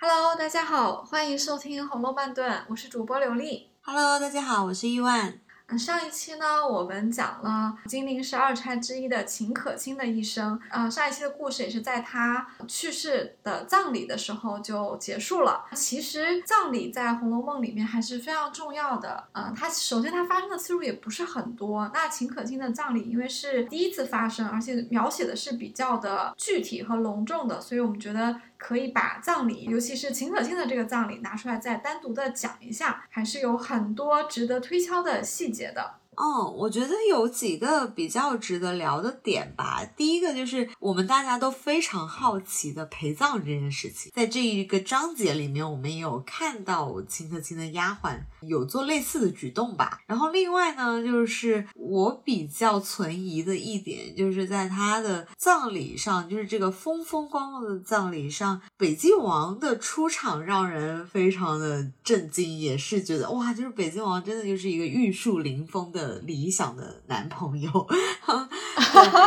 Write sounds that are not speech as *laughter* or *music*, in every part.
Hello，大家好，欢迎收听《红楼慢炖》，我是主播刘丽。Hello，大家好，我是伊万。嗯，上一期呢，我们讲了金陵十二钗之一的秦可卿的一生。呃，上一期的故事也是在她去世的葬礼的时候就结束了。其实葬礼在《红楼梦》里面还是非常重要的。呃，它首先它发生的次数也不是很多。那秦可卿的葬礼因为是第一次发生，而且描写的是比较的具体和隆重的，所以我们觉得可以把葬礼，尤其是秦可卿的这个葬礼拿出来再单独的讲一下，还是有很多值得推敲的细节的。嗯，我觉得有几个比较值得聊的点吧。第一个就是我们大家都非常好奇的陪葬这件事情，在这一个章节里面，我们也有看到秦可卿的丫鬟有做类似的举动吧。然后另外呢，就是我比较存疑的一点，就是在他的葬礼上，就是这个风风光光的葬礼上，北静王的出场让人非常的震惊，也是觉得哇，就是北静王真的就是一个玉树临风的。理想的男朋友，*laughs*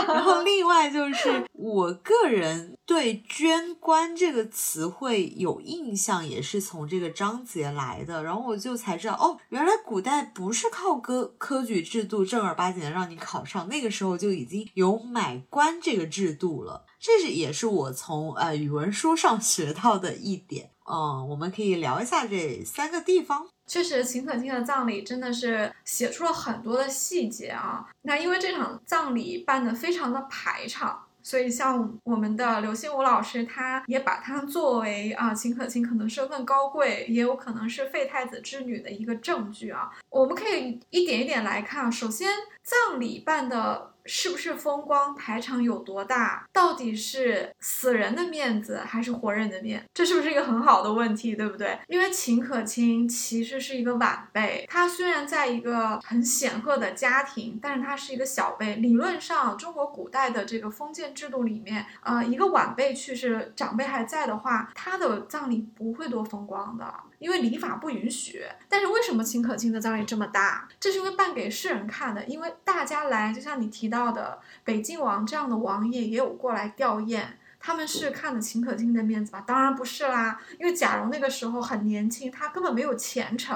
然后另外就是 *laughs* 我个人对“捐官”这个词汇有印象，也是从这个章节来的。然后我就才知道，哦，原来古代不是靠科科举制度正儿八经的让你考上，那个时候就已经有买官这个制度了。这是也是我从呃语文书上学到的一点。嗯，我们可以聊一下这三个地方。确实，秦可卿的葬礼真的是写出了很多的细节啊。那因为这场葬礼办得非常的排场，所以像我们的刘心武老师，他也把它作为啊秦可卿可能身份高贵，也有可能是废太子之女的一个证据啊。我们可以一点一点来看。首先，葬礼办的。是不是风光排场有多大？到底是死人的面子还是活人的面？这是不是一个很好的问题，对不对？因为秦可卿其实是一个晚辈，她虽然在一个很显赫的家庭，但是她是一个小辈。理论上，中国古代的这个封建制度里面，呃，一个晚辈去世，长辈还在的话，他的葬礼不会多风光的。因为礼法不允许，但是为什么秦可卿的葬礼这么大？这是因为办给世人看的，因为大家来，就像你提到的，北静王这样的王爷也有过来吊唁，他们是看的秦可卿的面子吧？当然不是啦，因为贾蓉那个时候很年轻，他根本没有前程。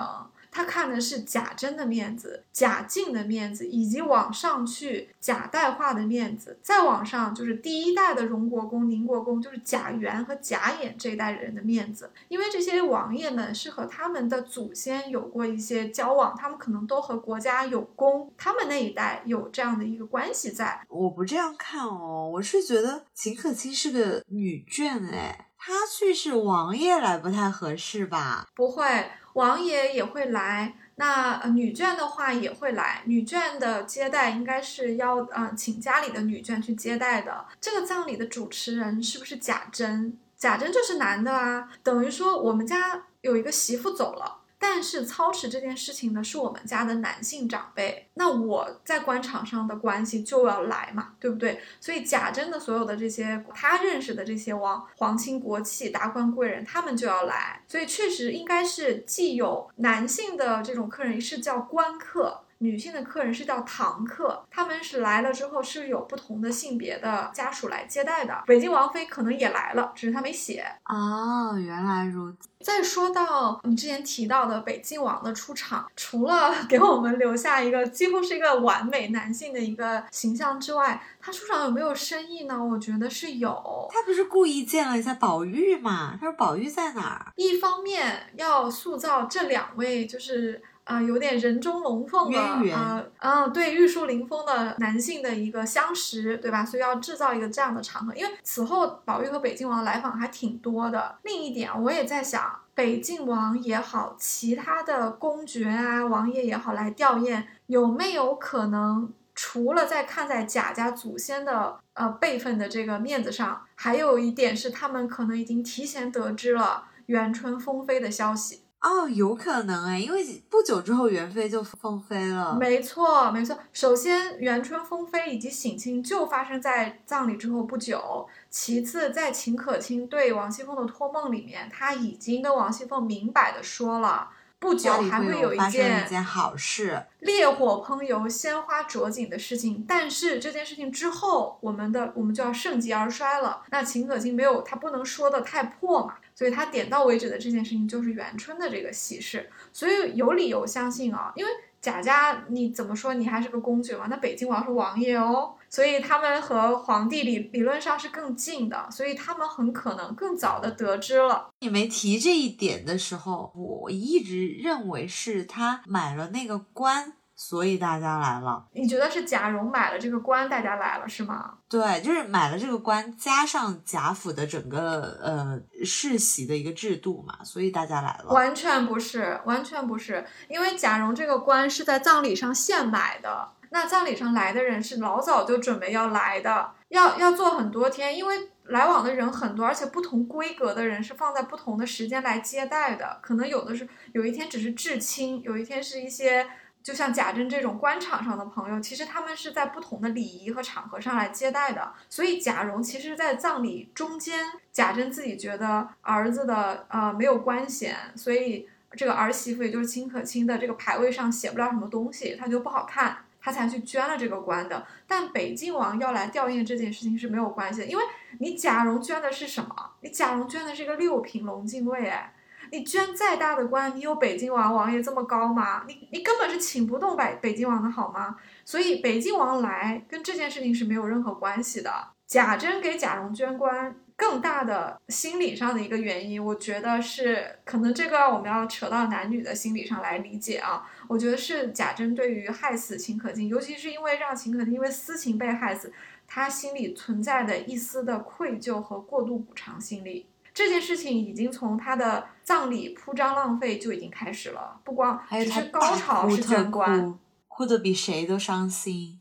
他看的是贾珍的面子、贾静的面子，以及往上去贾代化的面子，再往上就是第一代的荣国公、宁国公，就是贾元和贾演这一代人的面子。因为这些王爷们是和他们的祖先有过一些交往，他们可能都和国家有功，他们那一代有这样的一个关系在。我不这样看哦，我是觉得秦可卿是个女眷，哎，她去是王爷来不太合适吧？不会。王爷也会来，那女眷的话也会来。女眷的接待应该是要呃请家里的女眷去接待的。这个葬礼的主持人是不是贾珍？贾珍就是男的啊，等于说我们家有一个媳妇走了。但是操持这件事情呢是我们家的男性长辈，那我在官场上的关系就要来嘛，对不对？所以贾珍的所有的这些他认识的这些王皇亲国戚、达官贵人，他们就要来，所以确实应该是既有男性的这种客人是叫官客。女性的客人是叫堂客，他们是来了之后是有不同的性别的家属来接待的。北京王妃可能也来了，只是她没写。哦，原来如此。再说到你之前提到的北静王的出场，除了 *laughs* 给我们留下一个几乎是一个完美男性的一个形象之外，他出场有没有深意呢？我觉得是有。他不是故意见了一下宝玉嘛？他说宝玉在哪儿？一方面要塑造这两位就是。啊、呃，有点人中龙凤的啊，嗯，对，玉树临风的男性的一个相识，对吧？所以要制造一个这样的场合，因为此后宝玉和北静王来访还挺多的。另一点，我也在想，北静王也好，其他的公爵啊、王爷也好来吊唁，有没有可能？除了在看在贾家祖先的呃辈分的这个面子上，还有一点是他们可能已经提前得知了元春封妃的消息。哦，有可能哎，因为不久之后元妃就封妃了。没错，没错。首先，元春封妃以及省亲就发生在葬礼之后不久。其次，在秦可卿对王熙凤的托梦里面，他已经跟王熙凤明摆的说了。不久还会有一件一件好事，烈火烹油、鲜花着锦的事情。但是这件事情之后，我们的我们就要盛极而衰了。那秦可卿没有，他不能说的太破嘛，所以他点到为止的这件事情就是元春的这个喜事。所以有理由相信啊，因为。贾家你怎么说？你还是个公爵嘛？那北京王是王爷哦，所以他们和皇帝理理论上是更近的，所以他们很可能更早的得知了。你没提这一点的时候，我一直认为是他买了那个官。所以大家来了，你觉得是贾蓉买了这个官，大家来了是吗？对，就是买了这个官，加上贾府的整个呃世袭的一个制度嘛，所以大家来了。完全不是，完全不是，因为贾蓉这个官是在葬礼上现买的，那葬礼上来的人是老早就准备要来的，要要做很多天，因为来往的人很多，而且不同规格的人是放在不同的时间来接待的，可能有的是有一天只是至亲，有一天是一些。就像贾珍这种官场上的朋友，其实他们是在不同的礼仪和场合上来接待的。所以贾蓉其实，在葬礼中间，贾珍自己觉得儿子的呃没有官衔，所以这个儿媳妇也就是秦可卿的这个牌位上写不了什么东西，他就不好看，他才去捐了这个官的。但北静王要来吊唁这件事情是没有关系的，因为你贾蓉捐的是什么？你贾蓉捐的是一个六品龙禁卫，哎。你捐再大的官，你有北京王王爷这么高吗？你你根本是请不动北北京王的好吗？所以北京王来跟这件事情是没有任何关系的。贾珍给贾蓉捐官，更大的心理上的一个原因，我觉得是可能这个我们要扯到男女的心理上来理解啊。我觉得是贾珍对于害死秦可卿，尤其是因为让秦可卿因为私情被害死，他心里存在的一丝的愧疚和过度补偿心理。这件事情已经从他的葬礼铺张浪费就已经开始了，不光只是高潮是捐官，哭得比谁都伤心，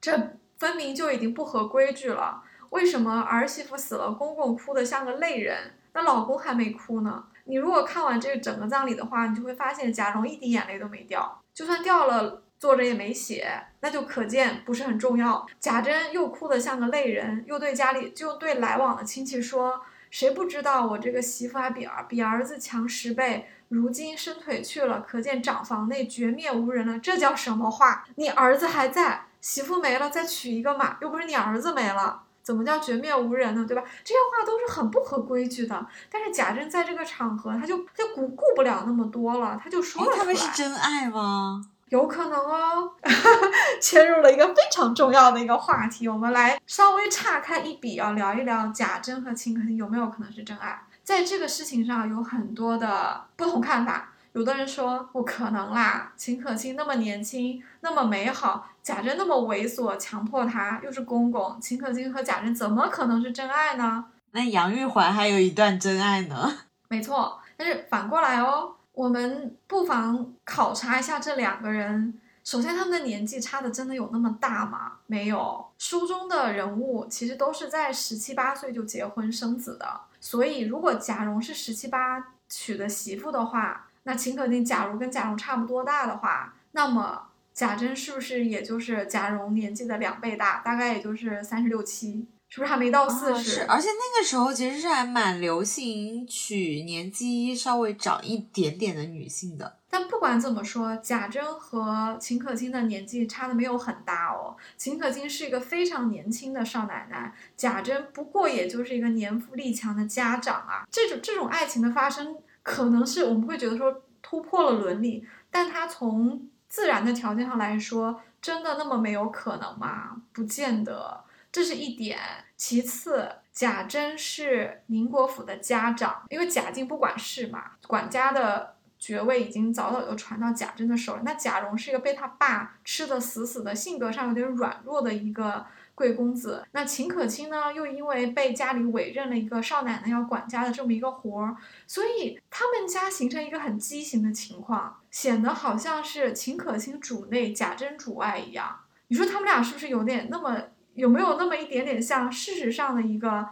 这分明就已经不合规矩了。为什么儿媳妇死了，公公哭得像个泪人，那老公还没哭呢？你如果看完这个整个葬礼的话，你就会发现贾蓉一滴眼泪都没掉，就算掉了，作者也没写，那就可见不是很重要。贾珍又哭得像个泪人，又对家里就对来往的亲戚说。谁不知道我这个媳妇还比儿比儿子强十倍？如今伸腿去了，可见长房内绝灭无人了。这叫什么话？你儿子还在，媳妇没了，再娶一个嘛？又不是你儿子没了，怎么叫绝灭无人呢？对吧？这些话都是很不合规矩的。但是贾珍在这个场合，他就他就顾顾不了那么多了，他就说了出来。他们是真爱吗？有可能哦，*laughs* 切入了一个非常重要的一个话题，我们来稍微岔开一笔啊，聊一聊贾珍和秦可卿有没有可能是真爱。在这个事情上有很多的不同看法，有的人说不可能啦，秦可卿那么年轻，那么美好，贾珍那么猥琐，强迫她又是公公，秦可卿和贾珍怎么可能是真爱呢？那杨玉环还有一段真爱呢。*laughs* 没错，但是反过来哦。我们不妨考察一下这两个人。首先，他们的年纪差的真的有那么大吗？没有。书中的人物其实都是在十七八岁就结婚生子的。所以，如果贾蓉是十七八娶的媳妇的话，那秦可卿假如跟贾蓉差不多大的话，那么贾珍是不是也就是贾蓉年纪的两倍大？大概也就是三十六七。是不是还没到四十？而且那个时候其实是还蛮流行娶年纪稍微长一点点的女性的。但不管怎么说，贾珍和秦可卿的年纪差的没有很大哦。秦可卿是一个非常年轻的少奶奶，贾珍不过也就是一个年富力强的家长啊。这种这种爱情的发生，可能是我们会觉得说突破了伦理，但它从自然的条件上来说，真的那么没有可能吗？不见得。这是一点，其次，贾珍是宁国府的家长，因为贾静不管事嘛，管家的爵位已经早早就传到贾珍的手里。那贾蓉是一个被他爸吃的死死的，性格上有点软弱的一个贵公子。那秦可卿呢，又因为被家里委任了一个少奶奶要管家的这么一个活儿，所以他们家形成一个很畸形的情况，显得好像是秦可卿主内，贾珍主外一样。你说他们俩是不是有点那么？有没有那么一点点像事实上的一个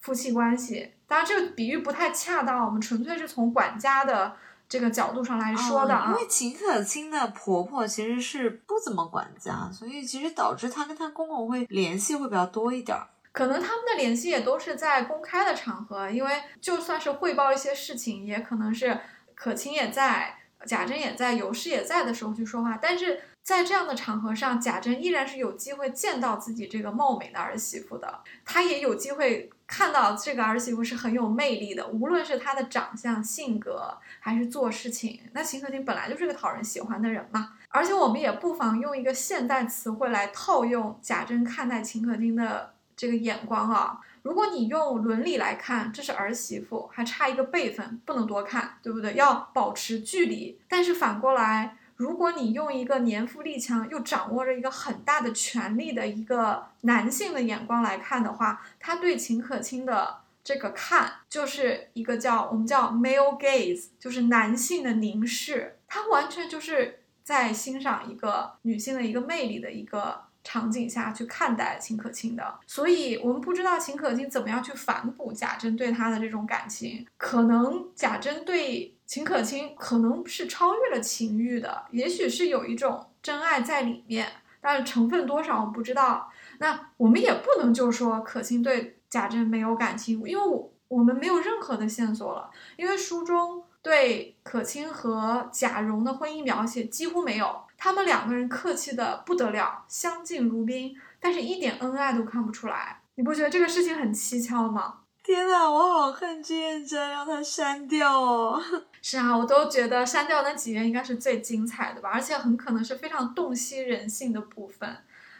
夫妻关系？当然，这个比喻不太恰当，我们纯粹是从管家的这个角度上来说的啊。因为秦可卿的婆婆其实是不怎么管家，所以其实导致她跟她公公会联系会比较多一点。可能他们的联系也都是在公开的场合，因为就算是汇报一些事情，也可能是可卿也在。贾珍也在，尤氏也在的时候去说话，但是在这样的场合上，贾珍依然是有机会见到自己这个貌美的儿媳妇的，他也有机会看到这个儿媳妇是很有魅力的，无论是她的长相、性格还是做事情。那秦可卿本来就是个讨人喜欢的人嘛，而且我们也不妨用一个现代词汇来套用贾珍看待秦可卿的这个眼光啊。如果你用伦理来看，这是儿媳妇，还差一个辈分，不能多看，对不对？要保持距离。但是反过来，如果你用一个年富力强又掌握着一个很大的权力的一个男性的眼光来看的话，他对秦可卿的这个看，就是一个叫我们叫 male gaze，就是男性的凝视，他完全就是在欣赏一个女性的一个魅力的一个。场景下去看待秦可卿的，所以我们不知道秦可卿怎么样去反哺贾珍对他的这种感情。可能贾珍对秦可卿可能是超越了情欲的，也许是有一种真爱在里面，但是成分多少我不知道。那我们也不能就说可卿对贾珍没有感情，因为我我们没有任何的线索了，因为书中对可卿和贾蓉的婚姻描写几乎没有。他们两个人客气的不得了，相敬如宾，但是一点恩爱都看不出来。你不觉得这个事情很蹊跷吗？天呐，我好恨朱彦珍，让他删掉哦。是啊，我都觉得删掉那几页应该是最精彩的吧，而且很可能是非常洞悉人性的部分。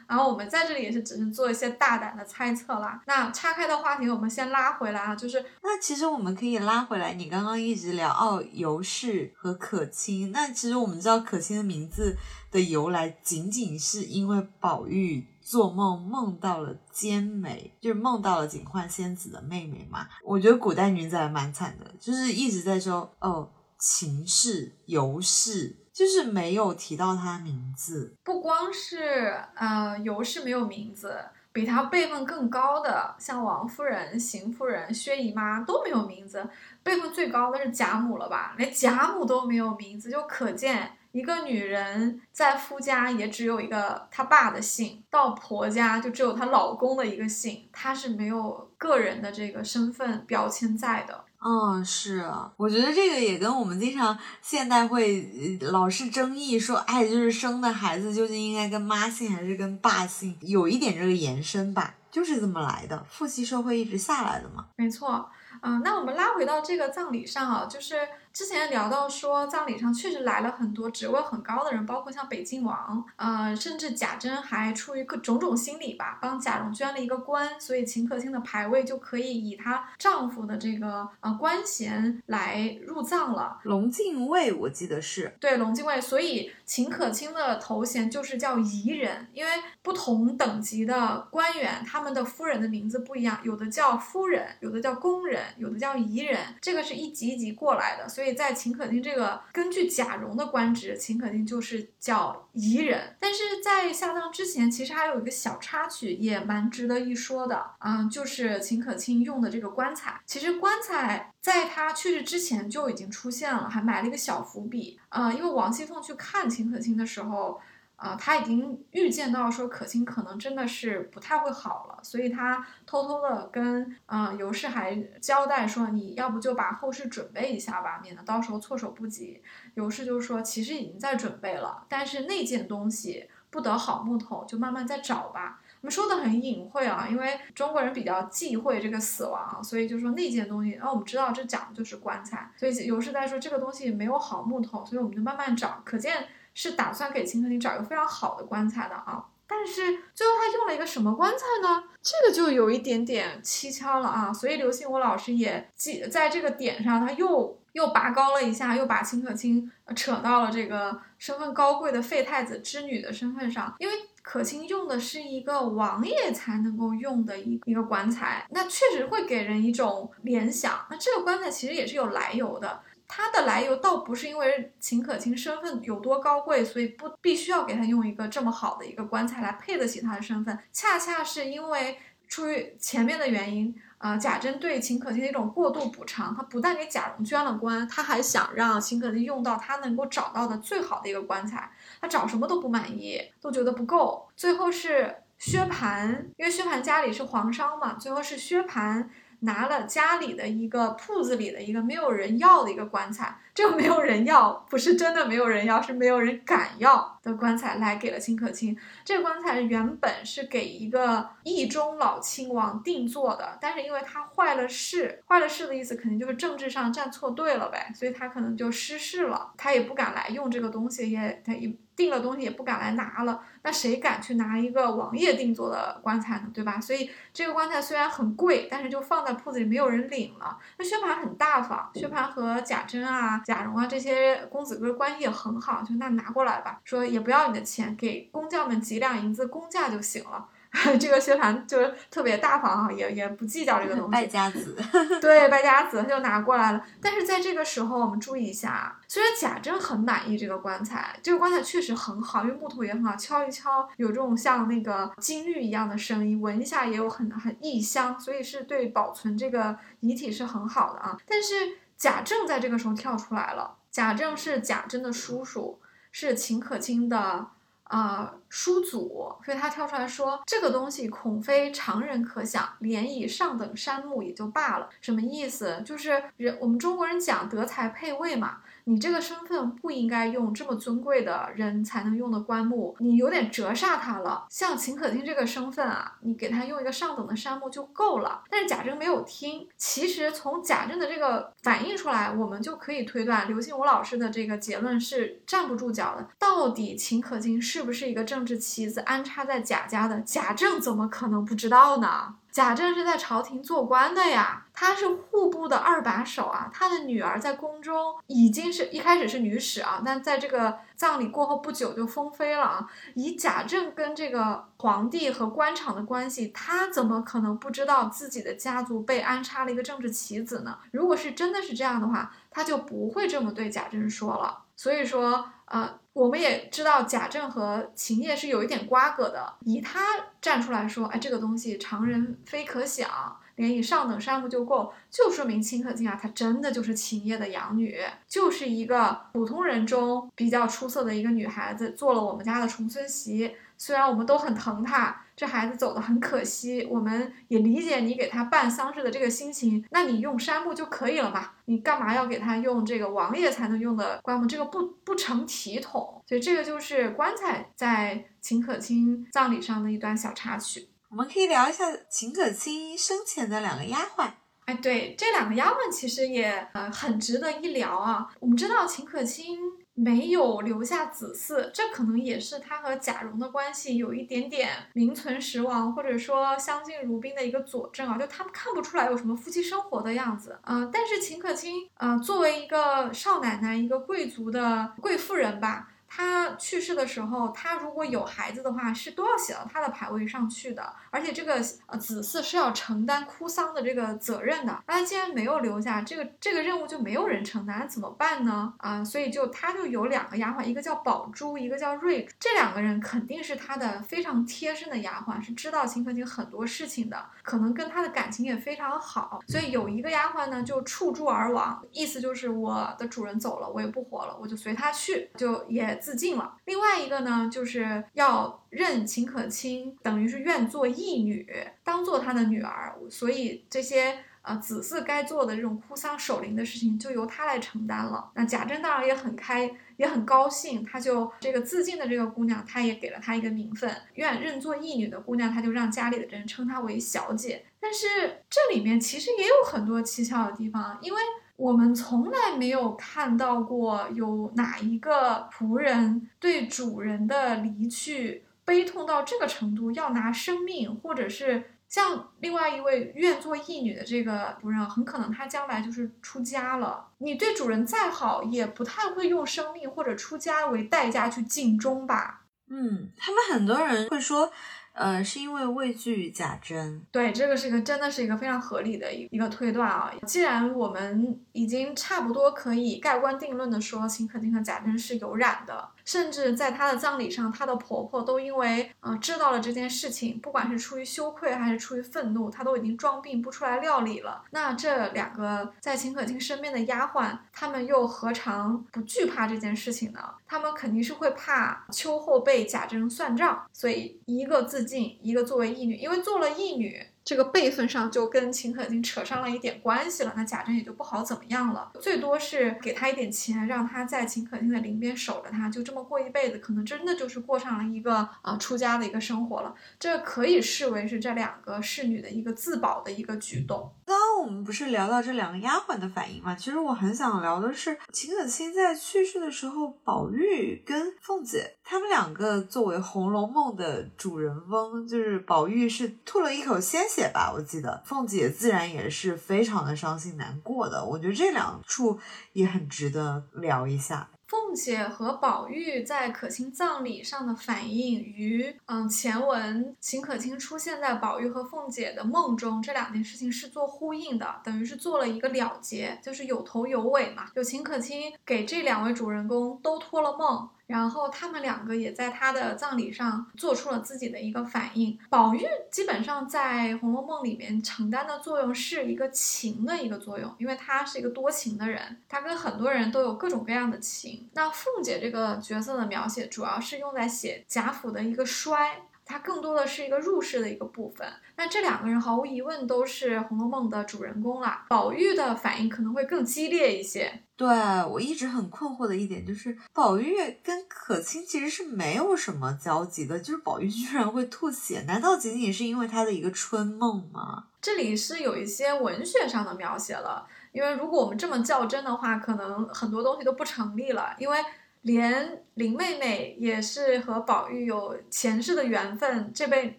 然后我们在这里也是只是做一些大胆的猜测啦。那岔开的话题，我们先拉回来啊，就是那其实我们可以拉回来，你刚刚一直聊哦，尤氏和可卿。那其实我们知道可卿的名字的由来，仅仅是因为宝玉做梦梦到了兼美，就是梦到了警幻仙子的妹妹嘛。我觉得古代女子还蛮惨的，就是一直在说哦，秦氏、尤氏。就是没有提到他名字，不光是呃尤氏没有名字，比他辈分更高的，像王夫人、邢夫人、薛姨妈都没有名字，辈分最高的是贾母了吧？连贾母都没有名字，就可见一个女人在夫家也只有一个她爸的姓，到婆家就只有她老公的一个姓，她是没有个人的这个身份标签在的。嗯，是，我觉得这个也跟我们经常现代会老是争议说，哎，就是生的孩子究竟应该跟妈姓还是跟爸姓，有一点这个延伸吧，就是这么来的，父系社会一直下来的嘛。没错，嗯，那我们拉回到这个葬礼上啊，就是。之前聊到说，葬礼上确实来了很多职位很高的人，包括像北静王，呃，甚至贾珍还出于各种种心理吧，帮贾蓉捐了一个官，所以秦可卿的牌位就可以以她丈夫的这个呃官衔来入葬了。龙禁卫，我记得是对龙禁卫，所以秦可卿的头衔就是叫仪人，因为不同等级的官员，他们的夫人的名字不一样，有的叫夫人，有的叫宫人，有的叫仪人，这个是一级一级过来的，所以。在秦可卿这个根据贾蓉的官职，秦可卿就是叫仪人。但是在下葬之前，其实还有一个小插曲，也蛮值得一说的啊，就是秦可卿用的这个棺材。其实棺材在他去世之前就已经出现了，还埋了一个小伏笔啊，因为王熙凤去看秦可卿的时候。啊，他已经预见到说可卿可能真的是不太会好了，所以他偷偷的跟啊尤氏还交代说，你要不就把后事准备一下吧，免得到时候措手不及。尤氏就说，其实已经在准备了，但是那件东西不得好木头，就慢慢再找吧。我们说的很隐晦啊，因为中国人比较忌讳这个死亡，所以就说那件东西。那我们知道这讲的就是棺材，所以尤氏在说这个东西没有好木头，所以我们就慢慢找。可见。是打算给秦可卿找一个非常好的棺材的啊，但是最后他用了一个什么棺材呢？这个就有一点点蹊跷了啊。所以刘心武老师也记在这个点上，他又又拔高了一下，又把秦可卿扯到了这个身份高贵的废太子之女的身份上，因为可卿用的是一个王爷才能够用的一一个棺材，那确实会给人一种联想。那这个棺材其实也是有来由的。它的来由倒不是因为秦可卿身份有多高贵，所以不必须要给他用一个这么好的一个棺材来配得起他的身份，恰恰是因为出于前面的原因，呃，贾珍对秦可卿的一种过度补偿，他不但给贾蓉捐了官，他还想让秦可卿用到他能够找到的最好的一个棺材，他找什么都不满意，都觉得不够，最后是薛蟠，因为薛蟠家里是皇商嘛，最后是薛蟠。拿了家里的一个铺子里的一个没有人要的一个棺材，这个没有人要，不是真的没有人要，是没有人敢要的棺材来给了秦可卿。这个棺材原本是给一个义中老亲王定做的，但是因为他坏了事，坏了事的意思肯定就是政治上站错队了呗，所以他可能就失势了，他也不敢来用这个东西，也他也。定了东西也不敢来拿了，那谁敢去拿一个王爷定做的棺材呢？对吧？所以这个棺材虽然很贵，但是就放在铺子里，没有人领了。那薛蟠很大方，薛蟠和贾珍啊、贾蓉啊这些公子哥关系也很好，就那拿过来吧，说也不要你的钱，给工匠们几两银子工价就行了。*laughs* 这个薛蟠就是特别大方啊，也也不计较这个东西。*laughs* 败家子，对，败家子他就拿过来了。但是在这个时候，我们注意一下，虽然贾珍很满意这个棺材，这个棺材确实很好，因为木头也很好，敲一敲有这种像那个金玉一样的声音，闻一下也有很很异香，所以是对保存这个遗体是很好的啊。但是贾政在这个时候跳出来了，贾政是贾珍的叔叔，是秦可卿的。啊，叔祖，所以他跳出来说，这个东西恐非常人可想，连以上等山木也就罢了。什么意思？就是人我们中国人讲德才配位嘛。你这个身份不应该用这么尊贵的人才能用的棺木，你有点折煞他了。像秦可卿这个身份啊，你给他用一个上等的杉木就够了。但是贾政没有听。其实从贾政的这个反映出来，我们就可以推断刘心武老师的这个结论是站不住脚的。到底秦可卿是不是一个政治棋子安插在贾家的？贾政怎么可能不知道呢？贾政是在朝廷做官的呀，他是户部的二把手啊。他的女儿在宫中已经是一开始是女史啊，但在这个葬礼过后不久就封妃了啊。以贾政跟这个皇帝和官场的关系，他怎么可能不知道自己的家族被安插了一个政治棋子呢？如果是真的是这样的话，他就不会这么对贾政说了。所以说，呃。我们也知道贾政和秦业是有一点瓜葛的，以他站出来说，哎，这个东西常人非可想，连以上等山木就够，就说明秦可卿啊，她真的就是秦业的养女，就是一个普通人中比较出色的一个女孩子，做了我们家的重孙媳。虽然我们都很疼她，这孩子走的很可惜，我们也理解你给他办丧事的这个心情。那你用杉木就可以了嘛？你干嘛要给他用这个王爷才能用的棺木？这个不不成体统。所以这个就是棺材在秦可卿葬礼上的一段小插曲。我们可以聊一下秦可卿生前的两个丫鬟。哎，对，这两个丫鬟其实也呃很值得一聊啊。我们知道秦可卿。没有留下子嗣，这可能也是他和贾蓉的关系有一点点名存实亡，或者说相敬如宾的一个佐证啊。就他们看不出来有什么夫妻生活的样子啊。但是秦可卿啊，作为一个少奶奶，一个贵族的贵妇人吧。他去世的时候，他如果有孩子的话，是都要写到他的牌位上去的，而且这个呃子嗣是要承担哭丧的这个责任的。那他既然没有留下这个这个任务，就没有人承担，怎么办呢？啊，所以就他就有两个丫鬟，一个叫宝珠，一个叫瑞珠，这两个人肯定是他的非常贴身的丫鬟，是知道秦可卿很多事情的，可能跟他的感情也非常好。所以有一个丫鬟呢，就触柱而亡，意思就是我的主人走了，我也不活了，我就随他去，就也。自尽了。另外一个呢，就是要认秦可卿，等于是愿做义女，当做他的女儿。所以这些呃子嗣该做的这种哭丧守灵的事情，就由他来承担了。那贾珍当然也很开，也很高兴。他就这个自尽的这个姑娘，他也给了她一个名分，愿认做义女的姑娘，他就让家里的人称她为小姐。但是这里面其实也有很多蹊跷的地方，因为。我们从来没有看到过有哪一个仆人对主人的离去悲痛到这个程度，要拿生命，或者是像另外一位愿做义女的这个仆人，很可能他将来就是出家了。你对主人再好，也不太会用生命或者出家为代价去尽忠吧？嗯，他们很多人会说。呃，是因为畏惧贾珍。对，这个是一个真的是一个非常合理的一一个推断啊。既然我们已经差不多可以盖棺定论的说秦可卿和贾珍是有染的。甚至在她的葬礼上，她的婆婆都因为啊知道了这件事情，不管是出于羞愧还是出于愤怒，她都已经装病不出来料理了。那这两个在秦可卿身边的丫鬟，她们又何尝不惧怕这件事情呢？她们肯定是会怕秋后被贾珍算账，所以一个自尽，一个作为义女，因为做了义女。这个辈分上就跟秦可卿扯上了一点关系了，那贾政也就不好怎么样了，最多是给他一点钱，让他在秦可卿的临边守着他，就这么过一辈子，可能真的就是过上了一个啊出家的一个生活了。这可以视为是这两个侍女的一个自保的一个举动。刚刚我们不是聊到这两个丫鬟的反应吗？其实我很想聊的是秦可卿在去世的时候，宝玉跟凤姐他们两个作为《红楼梦》的主人翁，就是宝玉是吐了一口鲜血吧，我记得凤姐自然也是非常的伤心难过的。我觉得这两处也很值得聊一下。凤姐和宝玉在可卿葬礼上的反应，与嗯前文秦可卿出现在宝玉和凤姐的梦中这两件事情是做呼应的，等于是做了一个了结，就是有头有尾嘛。就秦可卿给这两位主人公都托了梦。然后他们两个也在他的葬礼上做出了自己的一个反应。宝玉基本上在《红楼梦》里面承担的作用是一个情的一个作用，因为他是一个多情的人，他跟很多人都有各种各样的情。那凤姐这个角色的描写主要是用在写贾府的一个衰。它更多的是一个入世的一个部分。那这两个人毫无疑问都是《红楼梦》的主人公了。宝玉的反应可能会更激烈一些。对我一直很困惑的一点就是，宝玉跟可卿其实是没有什么交集的，就是宝玉居然会吐血，难道仅仅是因为他的一个春梦吗？这里是有一些文学上的描写了，因为如果我们这么较真的话，可能很多东西都不成立了，因为。连林妹妹也是和宝玉有前世的缘分，这辈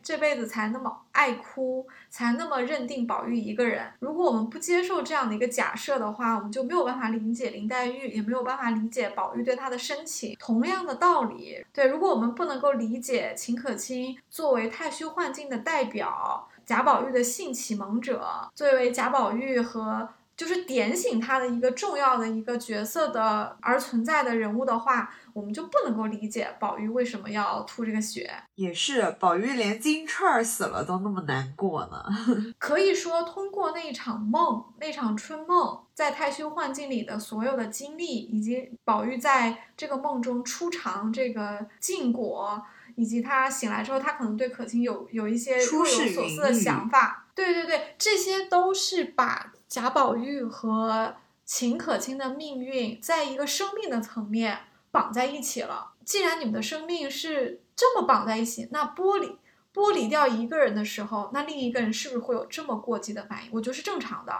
这辈子才那么爱哭，才那么认定宝玉一个人。如果我们不接受这样的一个假设的话，我们就没有办法理解林黛玉，也没有办法理解宝玉对她的深情。同样的道理，对，如果我们不能够理解秦可卿作为太虚幻境的代表，贾宝玉的性启蒙者，作为贾宝玉和。就是点醒他的一个重要的一个角色的而存在的人物的话，我们就不能够理解宝玉为什么要吐这个血。也是，宝玉连金钏儿死了都那么难过呢。*laughs* 可以说，通过那一场梦，那场春梦，在太虚幻境里的所有的经历，以及宝玉在这个梦中初尝这个禁果，以及他醒来之后，他可能对可卿有有一些若有所思的想法。对对对，这些都是把。贾宝玉和秦可卿的命运在一个生命的层面绑在一起了。既然你们的生命是这么绑在一起，那剥离剥离掉一个人的时候，那另一个人是不是会有这么过激的反应？我觉得是正常的。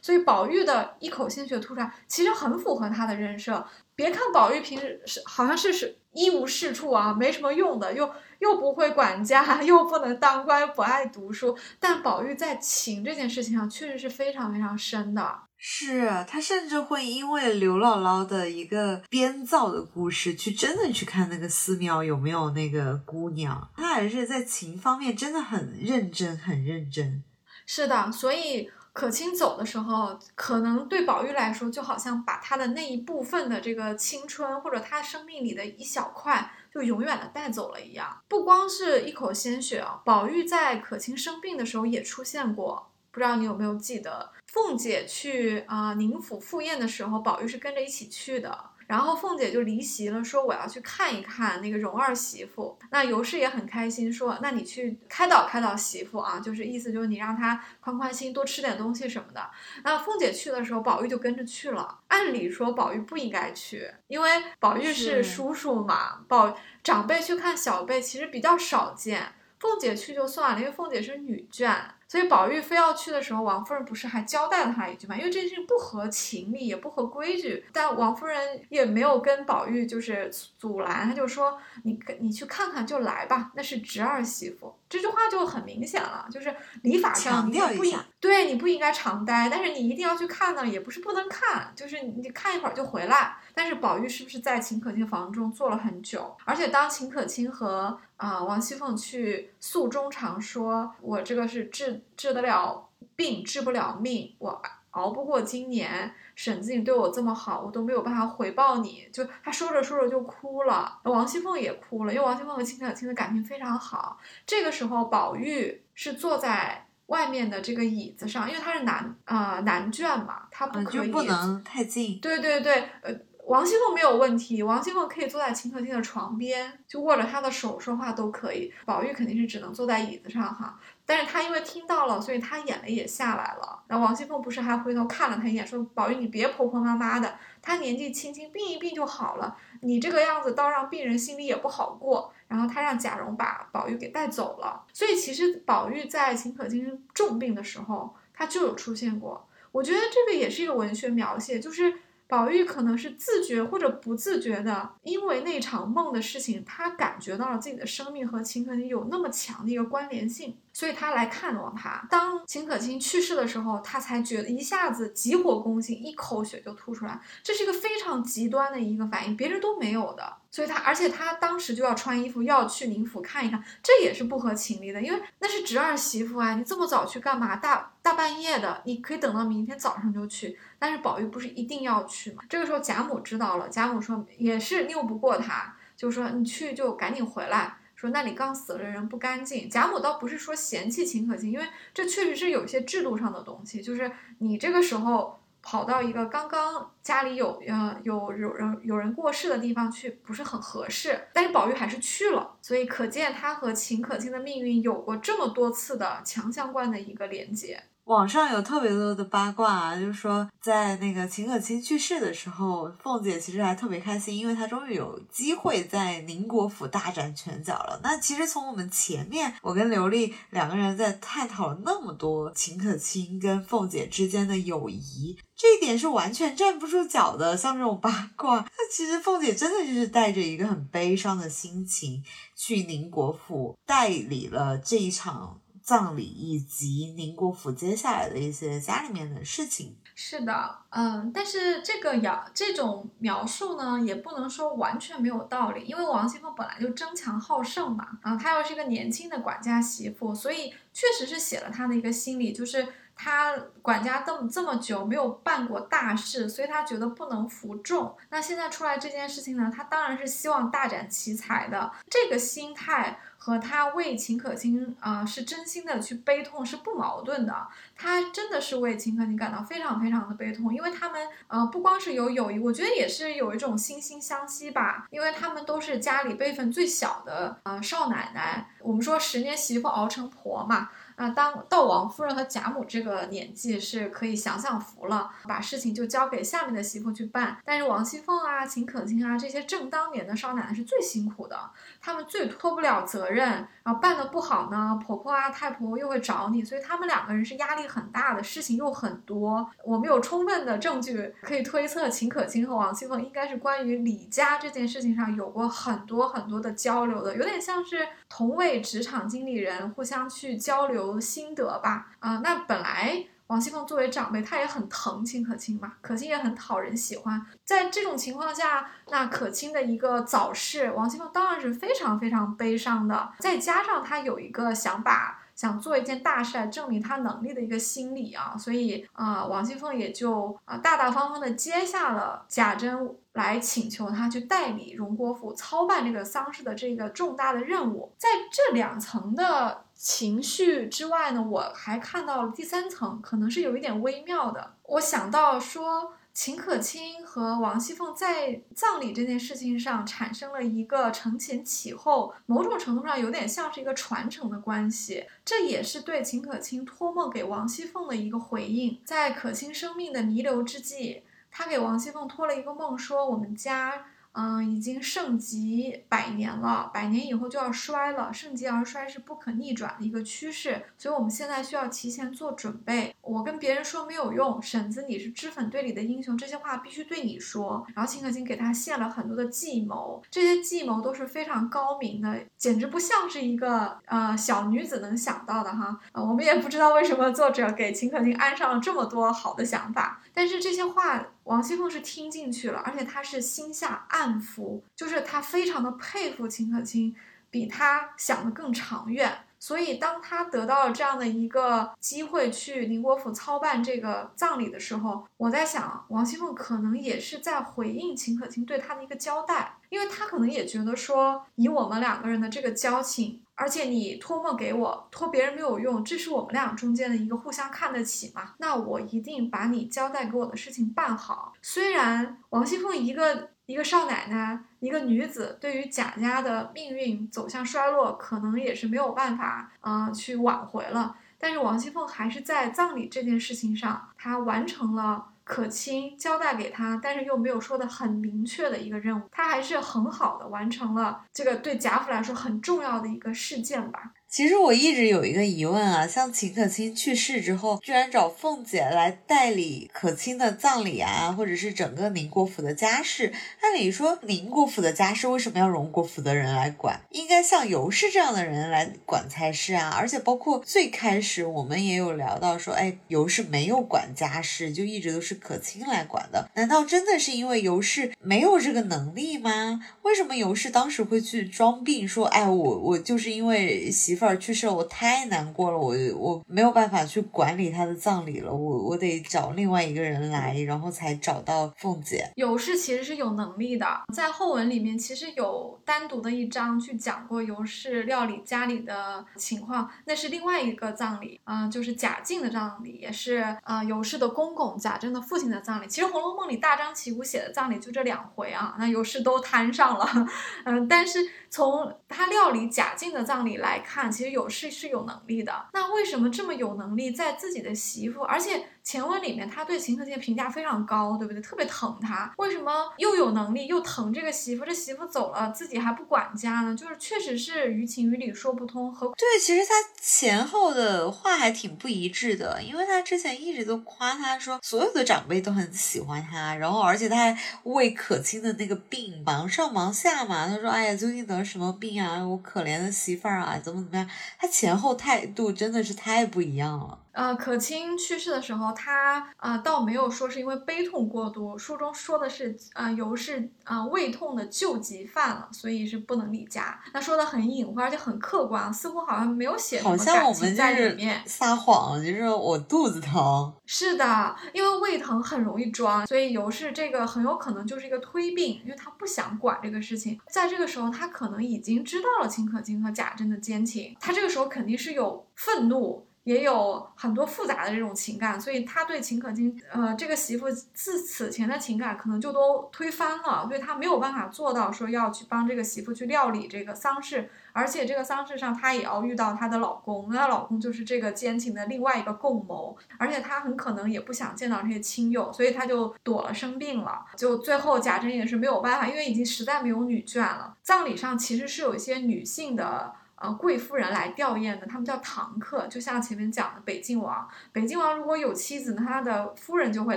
所以宝玉的一口鲜血吐出来，其实很符合他的人设。别看宝玉平时是好像是是一无是处啊，没什么用的，又又不会管家，*laughs* 又不能当官，不爱读书。但宝玉在情这件事情上确实是非常非常深的。是他甚至会因为刘姥姥的一个编造的故事，去真的去看那个寺庙有没有那个姑娘。他还是在情方面真的很认真，很认真。是的，所以。可卿走的时候，可能对宝玉来说，就好像把他的那一部分的这个青春，或者他生命里的一小块，就永远的带走了一样。不光是一口鲜血啊，宝玉在可卿生病的时候也出现过，不知道你有没有记得？凤姐去啊宁府赴宴的时候，宝玉是跟着一起去的。然后凤姐就离席了，说我要去看一看那个荣二媳妇。那尤氏也很开心，说那你去开导开导媳妇啊，就是意思就是你让她宽宽心，多吃点东西什么的。那凤姐去的时候，宝玉就跟着去了。按理说宝玉不应该去，因为宝玉是叔叔嘛，宝长辈去看小辈其实比较少见。凤姐去就算了，因为凤姐是女眷。所以宝玉非要去的时候，王夫人不是还交代了他一句吗？因为这件事情不合情理，也不合规矩。但王夫人也没有跟宝玉就是阻拦，她就说：“你你去看看就来吧，那是侄儿媳妇。”这句话就很明显了，就是礼法上你不应对你不应该常待，但是你一定要去看呢，也不是不能看，就是你看一会儿就回来。但是宝玉是不是在秦可卿房中坐了很久？而且当秦可卿和啊王熙凤去诉衷肠，说我这个是治治得了病，治不了命，我熬不过今年。沈子颖对我这么好，我都没有办法回报你。就他说着说着就哭了，王熙凤也哭了，因为王熙凤和秦可卿的感情非常好。这个时候，宝玉是坐在外面的这个椅子上，因为他是男啊男眷嘛，他不可以不能太近。对对对，呃，王熙凤没有问题，王熙凤可以坐在秦可卿的床边，就握着她的手说话都可以。宝玉肯定是只能坐在椅子上哈。但是他因为听到了，所以他眼泪也下来了。那王熙凤不是还回头看了他一眼，说：“宝玉，你别婆婆妈妈的，他年纪轻轻，病一病就好了。你这个样子，倒让病人心里也不好过。”然后他让贾蓉把宝玉给带走了。所以其实宝玉在秦可卿重病的时候，他就有出现过。我觉得这个也是一个文学描写，就是。宝玉可能是自觉或者不自觉的，因为那场梦的事情，他感觉到了自己的生命和秦可卿有那么强的一个关联性，所以他来看望他。当秦可卿去世的时候，他才觉得一下子急火攻心，一口血就吐出来，这是一个非常极端的一个反应，别人都没有的。所以他，而且他当时就要穿衣服，要去宁府看一看，这也是不合情理的，因为那是侄儿媳妇啊，你这么早去干嘛？大大半夜的，你可以等到明天早上就去。但是宝玉不是一定要去吗？这个时候贾母知道了，贾母说也是拗不过他，就说你去就赶紧回来，说那里刚死了人不干净。贾母倒不是说嫌弃秦可卿，因为这确实是有一些制度上的东西，就是你这个时候跑到一个刚刚家里有呃有有人有人过世的地方去，不是很合适。但是宝玉还是去了，所以可见他和秦可卿的命运有过这么多次的强相关的一个连接。网上有特别多的八卦啊，就是说在那个秦可卿去世的时候，凤姐其实还特别开心，因为她终于有机会在宁国府大展拳脚了。那其实从我们前面，我跟刘丽两个人在探讨了那么多秦可卿跟凤姐之间的友谊，这一点是完全站不住脚的。像这种八卦，那其实凤姐真的就是带着一个很悲伤的心情去宁国府代理了这一场。葬礼以及宁国府接下来的一些家里面的事情，是的，嗯，但是这个描这种描述呢，也不能说完全没有道理，因为王熙凤本来就争强好胜嘛，啊，她又是一个年轻的管家媳妇，所以确实是写了她的一个心理，就是他管家这么这么久没有办过大事，所以他觉得不能服众。那现在出来这件事情呢，他当然是希望大展奇才的，这个心态。和他为秦可卿啊是真心的去悲痛是不矛盾的，他真的是为秦可卿感到非常非常的悲痛，因为他们呃不光是有友谊，我觉得也是有一种惺惺相惜吧，因为他们都是家里辈分最小的呃少奶奶，我们说十年媳妇熬成婆嘛。那当到王夫人和贾母这个年纪是可以享享福了，把事情就交给下面的媳妇去办。但是王熙凤啊、秦可卿啊这些正当年的少奶奶是最辛苦的，她们最脱不了责任，然后办的不好呢，婆婆啊、太婆又会找你，所以他们两个人是压力很大的，事情又很多。我们有充分的证据可以推测，秦可卿和王熙凤应该是关于李家这件事情上有过很多很多的交流的，有点像是同为职场经理人，互相去交流。心得吧，啊，那本来王熙凤作为长辈，她也很疼秦可卿嘛，可卿也很讨人喜欢。在这种情况下，那可卿的一个早逝，王熙凤当然是非常非常悲伤的。再加上她有一个想把想做一件大事来证明她能力的一个心理啊，所以啊，王熙凤也就啊大大方方的接下了贾珍来请求她去代理荣国府操办这个丧事的这个重大的任务。在这两层的。情绪之外呢，我还看到了第三层，可能是有一点微妙的。我想到说，秦可卿和王熙凤在葬礼这件事情上产生了一个承前启后，某种程度上有点像是一个传承的关系。这也是对秦可卿托梦给王熙凤的一个回应。在可卿生命的弥留之际，他给王熙凤托了一个梦，说我们家。嗯，已经盛极百年了，百年以后就要衰了，盛极而衰是不可逆转的一个趋势，所以我们现在需要提前做准备。我跟别人说没有用，婶子你是脂粉堆里的英雄，这些话必须对你说。然后秦可卿给他献了很多的计谋，这些计谋都是非常高明的，简直不像是一个呃小女子能想到的哈。呃，我们也不知道为什么作者给秦可卿安上了这么多好的想法，但是这些话。王熙凤是听进去了，而且她是心下暗服，就是她非常的佩服秦可卿，比她想的更长远。所以，当她得到了这样的一个机会去宁国府操办这个葬礼的时候，我在想，王熙凤可能也是在回应秦可卿对她的一个交代，因为她可能也觉得说，以我们两个人的这个交情。而且你托梦给我，托别人没有用，这是我们俩中间的一个互相看得起嘛？那我一定把你交代给我的事情办好。虽然王熙凤一个一个少奶奶，一个女子，对于贾家的命运走向衰落，可能也是没有办法啊去挽回了。但是王熙凤还是在葬礼这件事情上，她完成了可亲交代给他，但是又没有说的很明确的一个任务，他还是很好的完成了这个对贾府来说很重要的一个事件吧。其实我一直有一个疑问啊，像秦可卿去世之后，居然找凤姐来代理可卿的葬礼啊，或者是整个宁国府的家事。按理说，宁国府的家事为什么要荣国府的人来管？应该像尤氏这样的人来管才是啊。而且包括最开始我们也有聊到说，哎，尤氏没有管家事，就一直都是可卿来管的。难道真的是因为尤氏没有这个能力吗？为什么尤氏当时会去装病说，哎，我我就是因为媳。妇儿去世，我太难过了，我我没有办法去管理他的葬礼了，我我得找另外一个人来，然后才找到凤姐。尤氏其实是有能力的，在后文里面其实有单独的一章去讲过尤氏料理家里的情况，那是另外一个葬礼，啊，就是贾静的葬礼，也是啊尤氏的公公贾珍的父亲的葬礼。其实《红楼梦》里大张旗鼓写的葬礼就这两回啊，那尤氏都摊上了，嗯，*laughs* 但是。从他料理贾静的葬礼来看，其实有是是有能力的。那为什么这么有能力，在自己的媳妇，而且？前文里面他对秦可卿的评价非常高，对不对？特别疼他，为什么又有能力又疼这个媳妇？这媳妇走了，自己还不管家呢？就是确实是于情于理说不通。和对，其实他前后的话还挺不一致的，因为他之前一直都夸他说所有的长辈都很喜欢他，然后而且他还为可卿的那个病忙上忙下嘛。他说：“哎呀，究竟得什么病啊？我可怜的媳妇儿啊，怎么怎么样？”他前后态度真的是太不一样了。呃，可卿去世的时候，他呃倒没有说是因为悲痛过度，书中说的是呃尤氏啊胃痛的旧疾犯了，所以是不能离家。那说的很隐晦，而且很客观，似乎好像没有写什么感情在里面。撒谎，就是我肚子疼。是的，因为胃疼很容易装，所以尤氏这个很有可能就是一个推病，因为他不想管这个事情。在这个时候，他可能已经知道了秦可卿和贾珍的奸情，他这个时候肯定是有愤怒。也有很多复杂的这种情感，所以他对秦可卿，呃，这个媳妇自此前的情感可能就都推翻了，所以他没有办法做到说要去帮这个媳妇去料理这个丧事，而且这个丧事上他也要遇到她的老公，那老公就是这个奸情的另外一个共谋，而且他很可能也不想见到这些亲友，所以他就躲了生病了，就最后贾珍也是没有办法，因为已经实在没有女眷了，葬礼上其实是有一些女性的。呃，贵夫人来吊唁的，他们叫堂客，就像前面讲的北静王。北静王如果有妻子，那他的夫人就会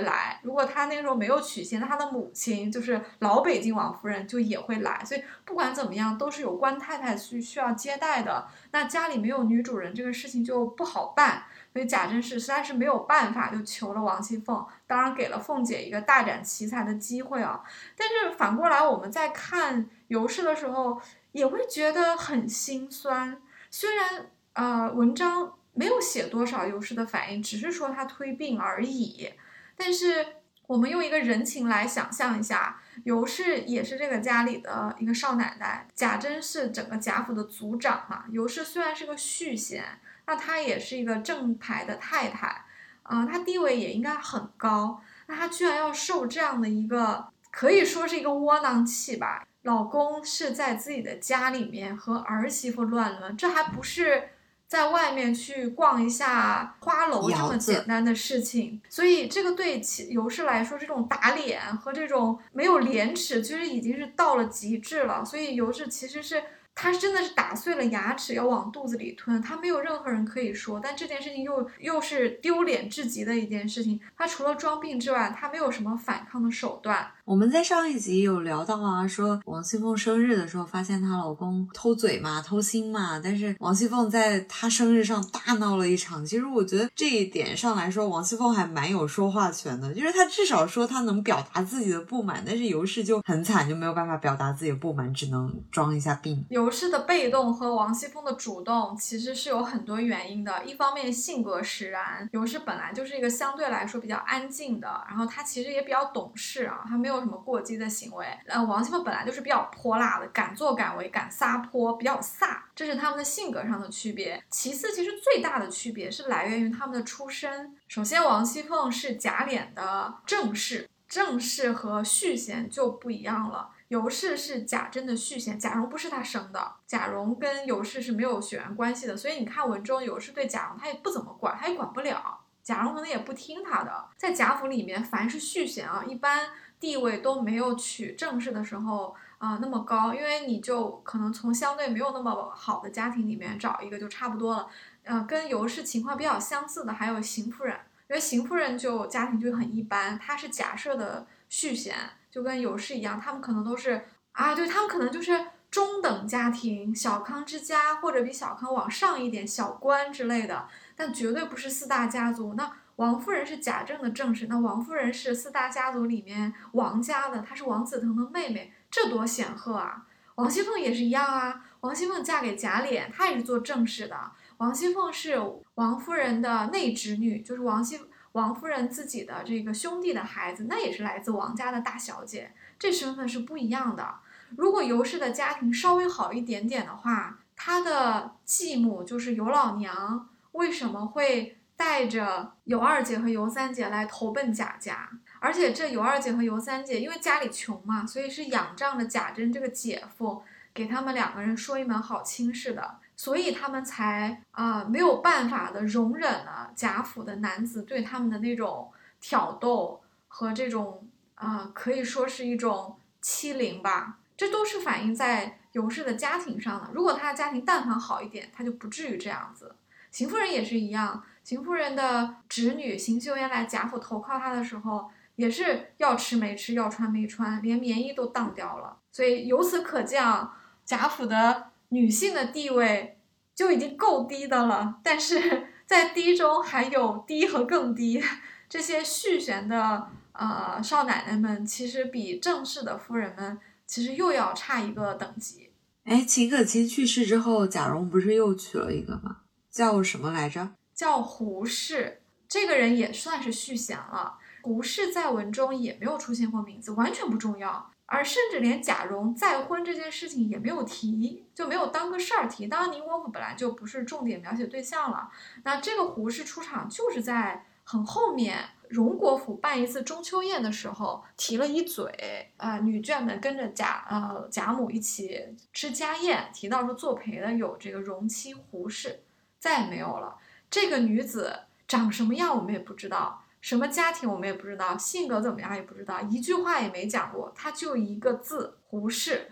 来；如果他那时候没有娶亲，那他的母亲就是老北静王夫人就也会来。所以不管怎么样，都是有官太太去需要接待的。那家里没有女主人，这个事情就不好办。所以贾珍是实在是没有办法，就求了王熙凤，当然给了凤姐一个大展奇才的机会啊。但是反过来，我们在看尤氏的时候。也会觉得很心酸，虽然呃文章没有写多少尤氏的反应，只是说她推病而已，但是我们用一个人情来想象一下，尤氏也是这个家里的一个少奶奶，贾珍是整个贾府的族长嘛，尤氏虽然是个续弦，那她也是一个正牌的太太，啊，她地位也应该很高，那她居然要受这样的一个，可以说是一个窝囊气吧。老公是在自己的家里面和儿媳妇乱伦，这还不是在外面去逛一下花楼这么简单的事情。所以这个对尤氏来说，这种打脸和这种没有廉耻，其实已经是到了极致了。所以尤氏其实是。他真的是打碎了牙齿要往肚子里吞，他没有任何人可以说，但这件事情又又是丢脸至极的一件事情。他除了装病之外，他没有什么反抗的手段。我们在上一集有聊到啊，说王熙凤生日的时候发现她老公偷嘴嘛、偷腥嘛，但是王熙凤在她生日上大闹了一场。其实我觉得这一点上来说，王熙凤还蛮有说话权的，就是她至少说她能表达自己的不满，但是尤氏就很惨，就没有办法表达自己的不满，只能装一下病。尤氏的被动和王熙凤的主动其实是有很多原因的。一方面性格使然，尤氏本来就是一个相对来说比较安静的，然后她其实也比较懂事啊，她没有什么过激的行为。呃，王熙凤本来就是比较泼辣的，敢作敢为，敢撒泼，比较飒，这是他们的性格上的区别。其次，其实最大的区别是来源于他们的出身。首先，王熙凤是贾琏的正室。正室和续弦就不一样了。尤氏是贾珍的续弦，贾蓉不是他生的，贾蓉跟尤氏是没有血缘关系的，所以你看文中尤氏对贾蓉他也不怎么管，他也管不了，贾蓉可能也不听他的。在贾府里面，凡是续弦啊，一般地位都没有娶正室的时候啊那么高，因为你就可能从相对没有那么好的家庭里面找一个就差不多了。呃，跟尤氏情况比较相似的还有邢夫人，因为邢夫人就家庭就很一般，她是贾赦的续弦。就跟尤氏一样，他们可能都是啊，对他们可能就是中等家庭、小康之家，或者比小康往上一点小官之类的，但绝对不是四大家族。那王夫人是贾政的正室，那王夫人是四大家族里面王家的，她是王子腾的妹妹，这多显赫啊！王熙凤也是一样啊，王熙凤嫁给贾琏，她也是做正室的。王熙凤是王夫人的内侄女，就是王熙。王夫人自己的这个兄弟的孩子，那也是来自王家的大小姐，这身份是不一样的。如果尤氏的家庭稍微好一点点的话，她的继母就是尤老娘，为什么会带着尤二姐和尤三姐来投奔贾家？而且这尤二姐和尤三姐因为家里穷嘛，所以是仰仗着贾珍这个姐夫，给他们两个人说一门好亲事的。所以他们才啊没有办法的容忍了贾府的男子对他们的那种挑逗和这种啊可以说是一种欺凌吧，这都是反映在尤氏的家庭上的。如果他的家庭但凡好一点，他就不至于这样子。邢夫人也是一样，邢夫人的侄女邢岫烟来贾府投靠她的时候，也是要吃没吃，要穿没穿，连棉衣都当掉了。所以由此可见啊，贾府的。女性的地位就已经够低的了，但是 *laughs* 在低中还有低和更低。这些续弦的呃少奶奶们，其实比正式的夫人们，其实又要差一个等级。哎，秦可卿去世之后，贾蓉不是又娶了一个吗？叫什么来着？叫胡适。这个人也算是续弦了。胡适在文中也没有出现过名字，完全不重要。而甚至连贾蓉再婚这件事情也没有提，就没有当个事儿提。当然，宁国府本来就不是重点描写对象了。那这个胡氏出场就是在很后面，荣国府办一次中秋宴的时候提了一嘴。啊，女眷们跟着贾呃贾母一起吃家宴，提到说作陪的有这个荣妻胡氏，再也没有了。这个女子长什么样我们也不知道。什么家庭我们也不知道，性格怎么样也不知道，一句话也没讲过，他就一个字胡适。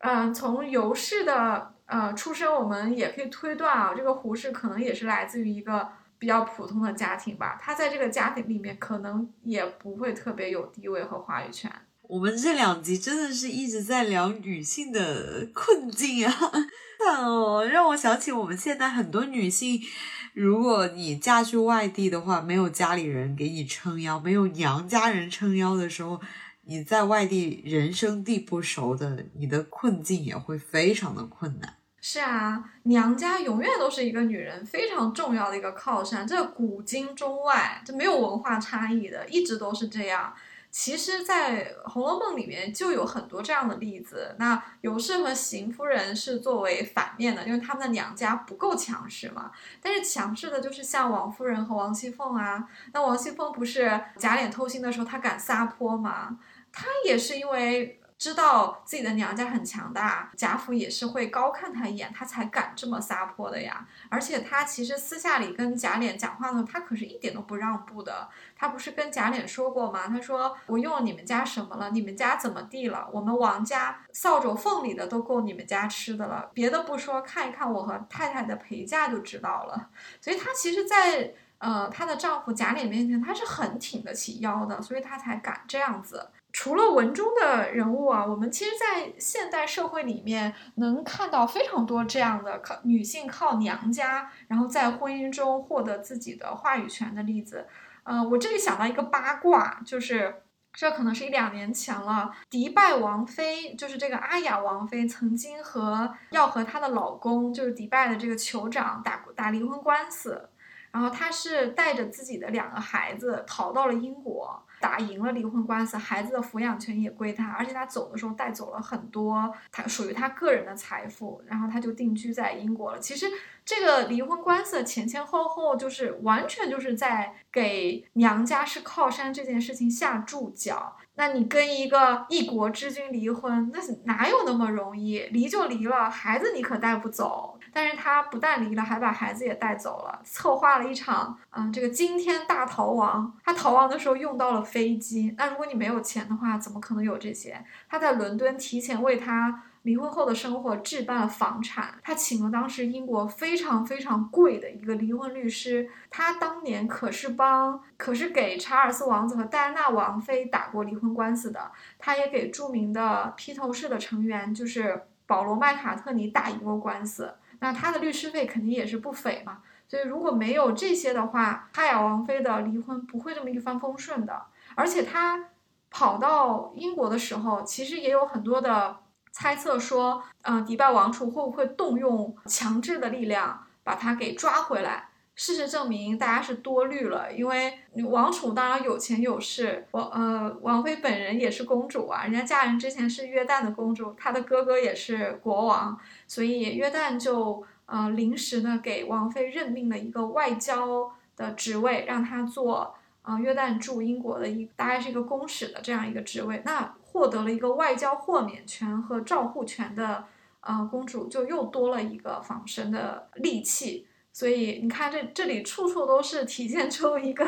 嗯，从尤氏的呃出身，我们也可以推断啊，这个胡适可能也是来自于一个比较普通的家庭吧。他在这个家庭里面可能也不会特别有地位和话语权。我们这两集真的是一直在聊女性的困境啊，*laughs* 哦，让我想起我们现在很多女性。如果你嫁去外地的话，没有家里人给你撑腰，没有娘家人撑腰的时候，你在外地人生地不熟的，你的困境也会非常的困难。是啊，娘家永远都是一个女人非常重要的一个靠山，这古今中外，这没有文化差异的，一直都是这样。其实，在《红楼梦》里面就有很多这样的例子。那尤氏和邢夫人是作为反面的，因为他们的娘家不够强势嘛。但是强势的就是像王夫人和王熙凤啊。那王熙凤不是假脸偷心的时候，她敢撒泼吗？她也是因为。知道自己的娘家很强大，贾府也是会高看他一眼，他才敢这么撒泼的呀。而且他其实私下里跟贾琏讲话的时候，他可是一点都不让步的。他不是跟贾琏说过吗？他说不用了你们家什么了，你们家怎么地了？我们王家扫帚缝里的都够你们家吃的了。别的不说，看一看我和太太的陪嫁就知道了。所以她其实，在呃她的丈夫贾琏面前，她是很挺得起腰的，所以她才敢这样子。除了文中的人物啊，我们其实，在现代社会里面能看到非常多这样的靠女性靠娘家，然后在婚姻中获得自己的话语权的例子。呃，我这里想到一个八卦，就是这可能是一两年前了，迪拜王妃，就是这个阿雅王妃，曾经和要和她的老公，就是迪拜的这个酋长打打离婚官司，然后她是带着自己的两个孩子逃到了英国。打赢了离婚官司，孩子的抚养权也归他，而且他走的时候带走了很多他属于他个人的财富，然后他就定居在英国了。其实这个离婚官司前前后后就是完全就是在给娘家是靠山这件事情下注脚。那你跟一个一国之君离婚，那哪有那么容易？离就离了，孩子你可带不走。但是他不但离了，还把孩子也带走了，策划了一场，嗯，这个惊天大逃亡。他逃亡的时候用到了飞机。那如果你没有钱的话，怎么可能有这些？他在伦敦提前为他离婚后的生活置办了房产。他请了当时英国非常非常贵的一个离婚律师。他当年可是帮，可是给查尔斯王子和戴安娜王妃打过离婚官司的。他也给著名的披头士的成员，就是保罗麦卡特尼打赢过官司。那他的律师费肯定也是不菲嘛，所以如果没有这些的话，哈雅王妃的离婚不会这么一帆风顺的。而且他跑到英国的时候，其实也有很多的猜测说，嗯，迪拜王储会不会动用强制的力量把他给抓回来？事实证明，大家是多虑了，因为王储当然有钱有势，王呃王妃本人也是公主啊，人家嫁人之前是约旦的公主，她的哥哥也是国王，所以约旦就呃临时呢给王妃任命了一个外交的职位，让她做呃约旦驻英国的一大概是一个公使的这样一个职位，那获得了一个外交豁免权和照护权的呃公主就又多了一个防身的利器。所以你看，这这里处处都是体现出一个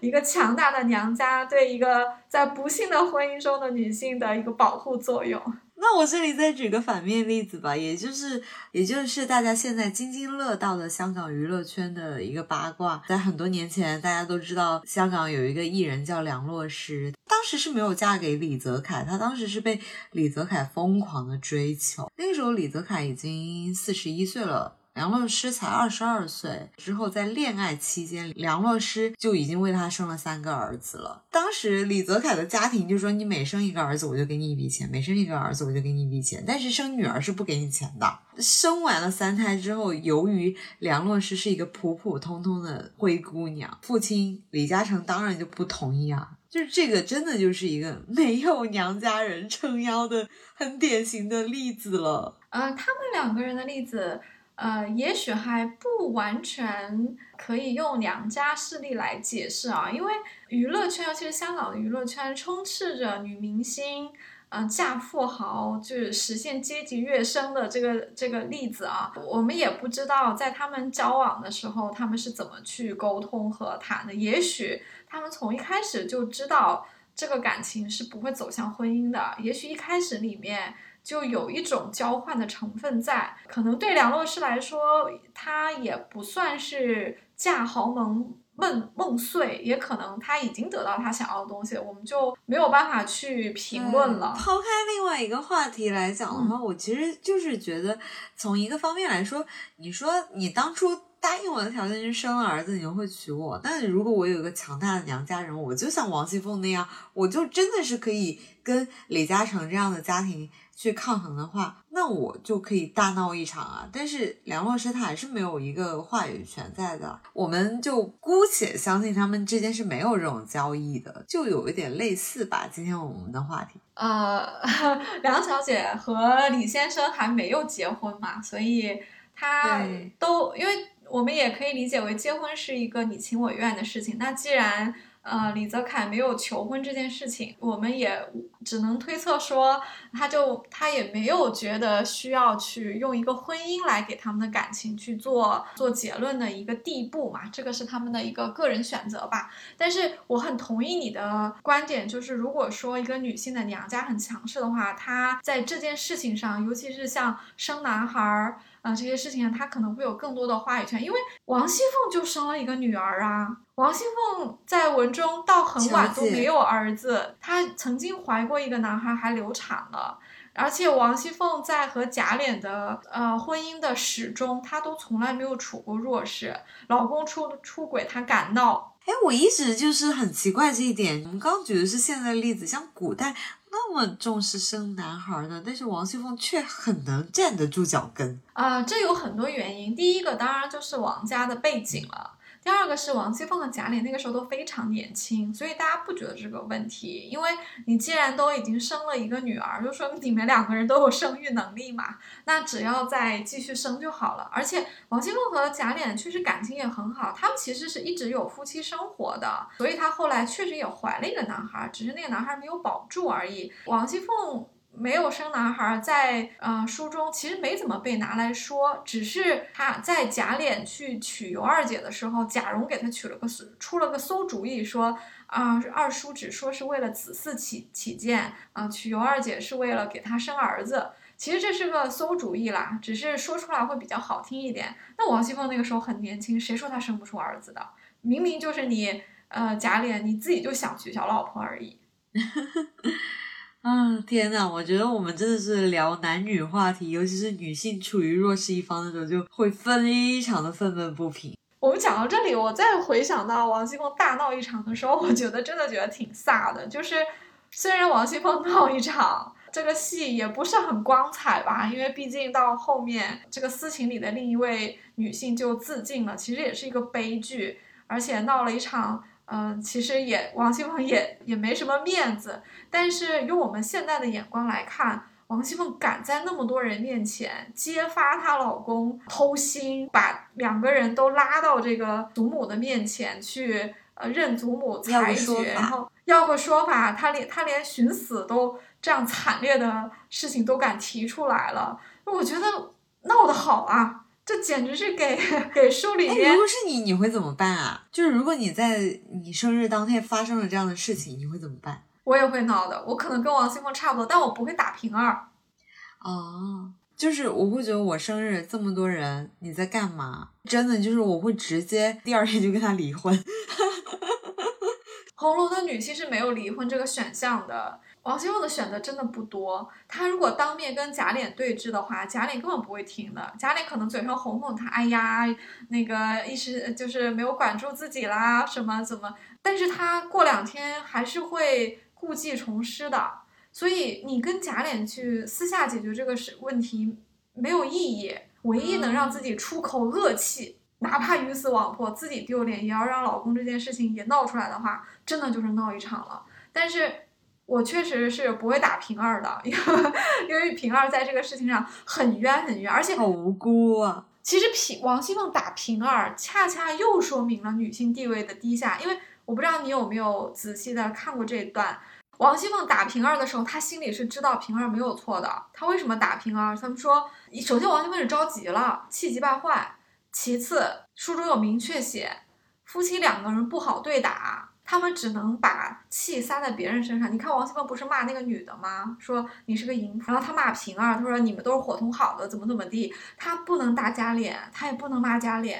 一个强大的娘家对一个在不幸的婚姻中的女性的一个保护作用。那我这里再举个反面例子吧，也就是也就是大家现在津津乐道的香港娱乐圈的一个八卦。在很多年前，大家都知道香港有一个艺人叫梁洛施，当时是没有嫁给李泽楷，她当时是被李泽楷疯狂的追求。那个时候李泽楷已经四十一岁了。梁洛施才二十二岁，之后在恋爱期间，梁洛施就已经为他生了三个儿子了。当时李泽楷的家庭就说：“你每生一个儿子，我就给你一笔钱；每生一个儿子，我就给你一笔钱。但是生女儿是不给你钱的。”生完了三胎之后，由于梁洛施是一个普普通通的灰姑娘，父亲李嘉诚当然就不同意啊。就是这个，真的就是一个没有娘家人撑腰的很典型的例子了。呃，他们两个人的例子。呃，也许还不完全可以用娘家势力来解释啊，因为娱乐圈，尤其是香港的娱乐圈，充斥着女明星，嗯，嫁富豪，就是实现阶级跃升的这个这个例子啊。我们也不知道在他们交往的时候，他们是怎么去沟通和谈的。也许他们从一开始就知道这个感情是不会走向婚姻的。也许一开始里面。就有一种交换的成分在，可能对梁洛施来说，她也不算是嫁豪门梦梦碎，也可能她已经得到她想要的东西，我们就没有办法去评论了。抛开另外一个话题来讲的话，我其实就是觉得，从一个方面来说，你说你当初答应我的条件是生了儿子，你就会娶我，但如果我有一个强大的娘家人，我就像王熙凤那样，我就真的是可以跟李嘉诚这样的家庭。去抗衡的话，那我就可以大闹一场啊！但是梁洛施他还是没有一个话语权在的，我们就姑且相信他们之间是没有这种交易的，就有一点类似吧。今天我们的话题，呃，*laughs* 梁小姐和李先生还没有结婚嘛，所以他都因为我们也可以理解为结婚是一个你情我愿的事情。那既然呃，李泽楷没有求婚这件事情，我们也只能推测说，他就他也没有觉得需要去用一个婚姻来给他们的感情去做做结论的一个地步嘛，这个是他们的一个个人选择吧。但是我很同意你的观点，就是如果说一个女性的娘家很强势的话，她在这件事情上，尤其是像生男孩儿儿。啊，这些事情他可能会有更多的话语权，因为王熙凤就生了一个女儿啊。王熙凤在文中到很晚都没有儿子，她曾经怀过一个男孩，还流产了。而且王熙凤在和贾琏的呃婚姻的始终，她都从来没有处过弱势，老公出出轨她敢闹。哎，我一直就是很奇怪这一点。我们刚举的是现在的例子，像古代。那么重视生男孩呢，但是王熙凤却很能站得住脚跟啊！这有很多原因。第一个当然就是王家的背景了。第二个是王熙凤和贾琏那个时候都非常年轻，所以大家不觉得这个问题，因为你既然都已经生了一个女儿，就说明你们两个人都有生育能力嘛，*laughs* 那只要再继续生就好了。而且王熙凤和贾琏确实感情也很好，他们其实是一直有夫妻生活的，所以她后来确实也怀了一个男孩，只是那个男孩没有保住而已。王熙凤。没有生男孩，在呃书中其实没怎么被拿来说，只是他在贾琏去娶尤二姐的时候，贾蓉给他取了个出了个馊主意，说啊二叔只说是为了子嗣起起见啊，娶尤二姐是为了给他生儿子，其实这是个馊主意啦，只是说出来会比较好听一点。那王熙凤那个时候很年轻，谁说她生不出儿子的？明明就是你呃贾琏你自己就想娶小老婆而已。*laughs* 啊天呐，我觉得我们真的是聊男女话题，尤其是女性处于弱势一方的时候，就会非常的愤愤不平。我们讲到这里，我再回想到王熙凤大闹一场的时候，我觉得真的觉得挺飒的。就是虽然王熙凤闹一场，这个戏也不是很光彩吧，因为毕竟到后面这个私情里的另一位女性就自尽了，其实也是一个悲剧，而且闹了一场。嗯，其实也王熙凤也也没什么面子，但是用我们现在的眼光来看，王熙凤敢在那么多人面前揭发她老公偷腥，把两个人都拉到这个祖母的面前去，呃，认祖母裁决，然后要个说法，她连她连寻死都这样惨烈的事情都敢提出来了，我觉得闹得好啊。这简直是给给书里面。如果是你，你会怎么办啊？就是如果你在你生日当天发生了这样的事情，你会怎么办？我也会闹的，我可能跟王熙凤差不多，但我不会打平儿。哦，就是我会觉得我生日这么多人，你在干嘛？真的就是我会直接第二天就跟他离婚。*laughs* 红楼的女性是没有离婚这个选项的。王熙凤的选择真的不多，她如果当面跟贾琏对峙的话，贾琏根本不会听的。贾琏可能嘴上哄哄她，哎呀，那个一时就是没有管住自己啦，什么怎么？但是他过两天还是会故技重施的。所以你跟贾琏去私下解决这个事问题没有意义，唯一能让自己出口恶气，哪怕鱼死网破，自己丢脸，也要让老公这件事情也闹出来的话，真的就是闹一场了。但是。我确实是不会打平儿的，因为因为平儿在这个事情上很冤很冤，而且好无辜啊。其实平王熙凤打平儿，恰恰又说明了女性地位的低下。因为我不知道你有没有仔细的看过这一段，王熙凤打平儿的时候，她心里是知道平儿没有错的。她为什么打平儿？他们说，首先王熙凤是着急了，气急败坏；其次，书中有明确写，夫妻两个人不好对打。他们只能把气撒在别人身上。你看王熙凤不是骂那个女的吗？说你是个淫妇。然后他骂平儿，他说你们都是伙同好的，怎么怎么地。他不能打贾琏，他也不能骂贾琏。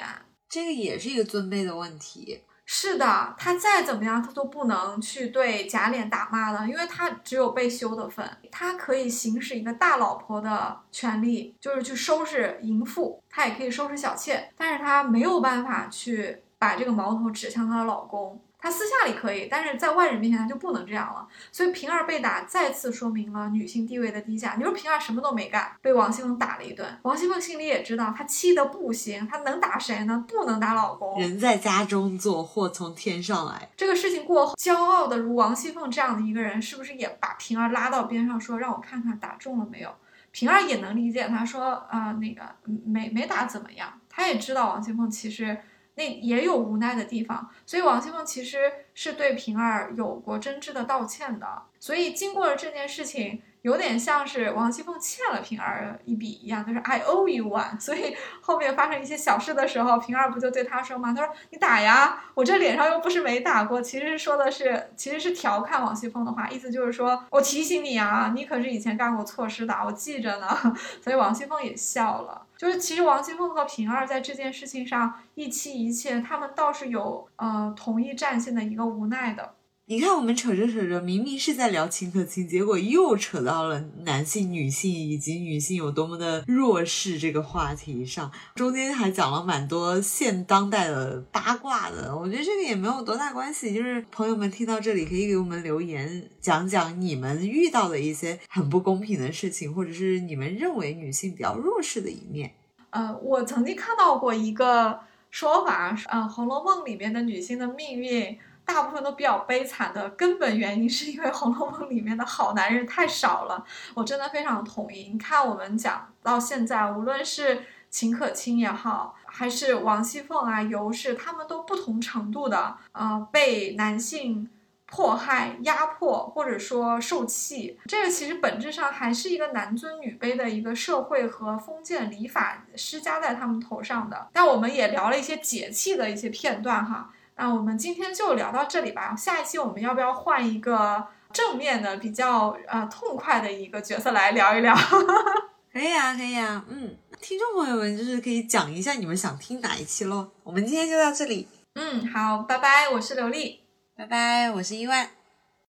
这个也是一个尊卑的问题。是的，他再怎么样，他都不能去对贾琏打骂的，因为他只有被休的份。他可以行使一个大老婆的权利，就是去收拾淫妇，他也可以收拾小妾，但是他没有办法去把这个矛头指向她的老公。她私下里可以，但是在外人面前他就不能这样了。所以平儿被打，再次说明了女性地位的低下。你说平儿什么都没干，被王熙凤打了一顿。王熙凤心里也知道，她气得不行，她能打谁呢？不能打老公。人在家中坐，祸从天上来。这个事情过后，骄傲的如王熙凤这样的一个人，是不是也把平儿拉到边上说：“让我看看打中了没有？”平儿也能理解，她说：“啊，那个没没打怎么样。”她也知道王熙凤其实。那也有无奈的地方，所以王熙凤其实是对平儿有过真挚的道歉的。所以经过了这件事情。有点像是王熙凤欠了平儿一笔一样，就是 I owe you one。所以后面发生一些小事的时候，平儿不就对他说吗？他说你打呀，我这脸上又不是没打过。其实说的是，其实是调侃王熙凤的话，意思就是说我提醒你啊，你可是以前干过错事的，我记着呢。*laughs* 所以王熙凤也笑了，就是其实王熙凤和平儿在这件事情上一妻一妾，他们倒是有呃同一战线的一个无奈的。你看，我们扯着扯着，明明是在聊秦可卿，结果又扯到了男性、女性以及女性有多么的弱势这个话题上，中间还讲了蛮多现当代的八卦的。我觉得这个也没有多大关系，就是朋友们听到这里可以给我们留言，讲讲你们遇到的一些很不公平的事情，或者是你们认为女性比较弱势的一面。呃，我曾经看到过一个。说法，嗯，《红楼梦》里面的女性的命运大部分都比较悲惨的根本原因，是因为《红楼梦》里面的好男人太少了。我真的非常同意。你看，我们讲到现在，无论是秦可卿也好，还是王熙凤啊、尤氏，他们都不同程度的，呃，被男性。迫害、压迫，或者说受气，这个其实本质上还是一个男尊女卑的一个社会和封建礼法施加在他们头上的。但我们也聊了一些解气的一些片段哈，那我们今天就聊到这里吧。下一期我们要不要换一个正面的、比较呃痛快的一个角色来聊一聊？*laughs* 可以啊，可以啊，嗯，听众朋友们就是可以讲一下你们想听哪一期喽。我们今天就到这里，嗯，好，拜拜，我是刘丽。拜拜，我是伊万。